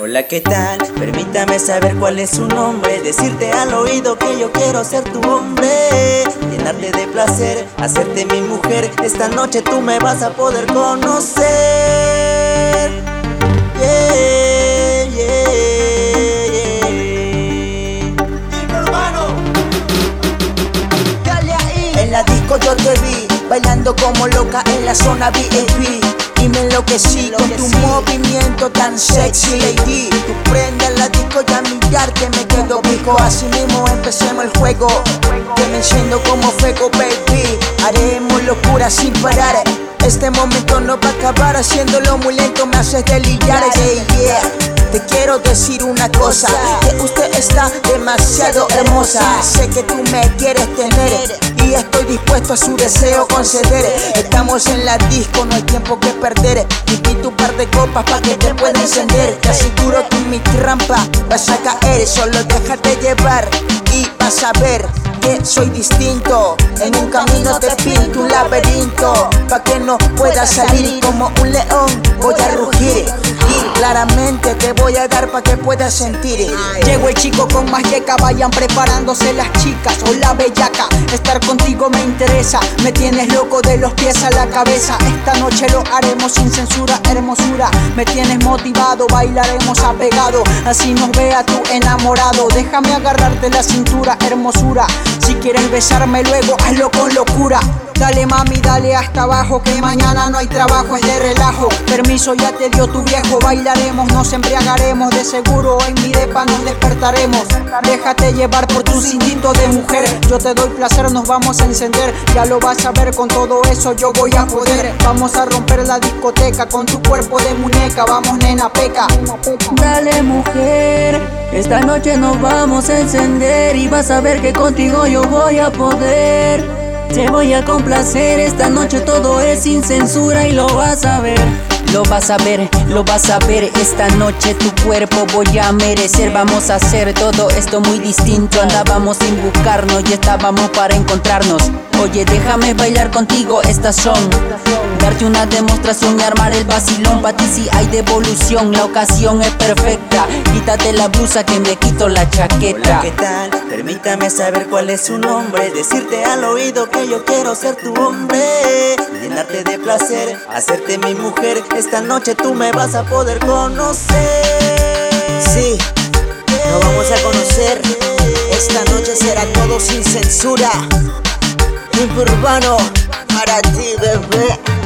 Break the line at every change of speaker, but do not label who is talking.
Hola, ¿qué tal? Permítame saber cuál es su nombre. Decirte al oído que yo quiero ser tu hombre. Llenarte de placer, hacerte mi mujer. Esta noche tú me vas a poder conocer. Yeah, yeah, yeah. En la disco yo te vi, bailando como loca en la zona VIP. Y me enloquecí con tu movimiento tan sexy, lady. Tu prenda la disco y a mirarte me quedo pico. Así mismo empecemos el juego. Que me enciendo como fuego, baby. Haremos locura sin parar. Este momento no va a acabar haciéndolo muy lento, me haces deliriar, yeah, yeah. Te quiero decir una cosa, que usted está demasiado hermosa. Sé que tú me quieres tener y estoy dispuesto a su deseo conceder. Estamos en la disco, no hay tiempo que perder. Invito un par de copas para que te pueda encender. Te aseguro que en mi trampa vas a caer, solo déjate llevar y vas a ver que soy distinto. En un camino te pinto un laberinto, pa' que no puedas salir como un león. Voy a rugir y te voy a dar pa' que puedas sentir.
Llegó el chico con más yeca, vayan preparándose las chicas. Hola bellaca, estar contigo me interesa. Me tienes loco de los pies a la cabeza. Esta noche lo haremos sin censura, hermosura. Me tienes motivado, bailaremos apegado. Así nos vea tu enamorado. Déjame agarrarte la cintura, hermosura. Si quieres besarme luego, hazlo con locura. Dale mami, dale hasta abajo, que mañana no hay trabajo, es de relajo. Permiso ya te dio tu viejo, bailaremos, nos embriagaremos. De seguro en mi depa nos despertaremos. Déjate llevar por tu instinto de mujer. Yo te doy placer, nos vamos a encender. Ya lo vas a ver, con todo eso yo voy a poder. Vamos a romper la discoteca con tu cuerpo de muñeca. Vamos, nena, peca.
Dale mujer, esta noche nos vamos a encender y vas a ver que contigo yo voy a poder. Te voy a complacer, esta noche todo es sin censura y lo vas a ver.
Lo vas a ver, lo vas a ver Esta noche tu cuerpo voy a merecer Vamos a hacer todo esto muy distinto Andábamos sin buscarnos y estábamos para encontrarnos Oye, déjame bailar contigo, estas son Darte una demostración y armar el vacilón. Pa' ti si hay devolución, la ocasión es perfecta. Quítate la blusa que me quito la chaqueta.
Hola, ¿qué tal? Permítame saber cuál es su nombre. Decirte al oído que yo quiero ser tu hombre. Llenarte de placer, hacerte mi mujer. Esta noche tú me vas a poder conocer.
Sí, nos vamos a conocer. Esta noche será todo sin censura. Tiempo urbano para ti, bebé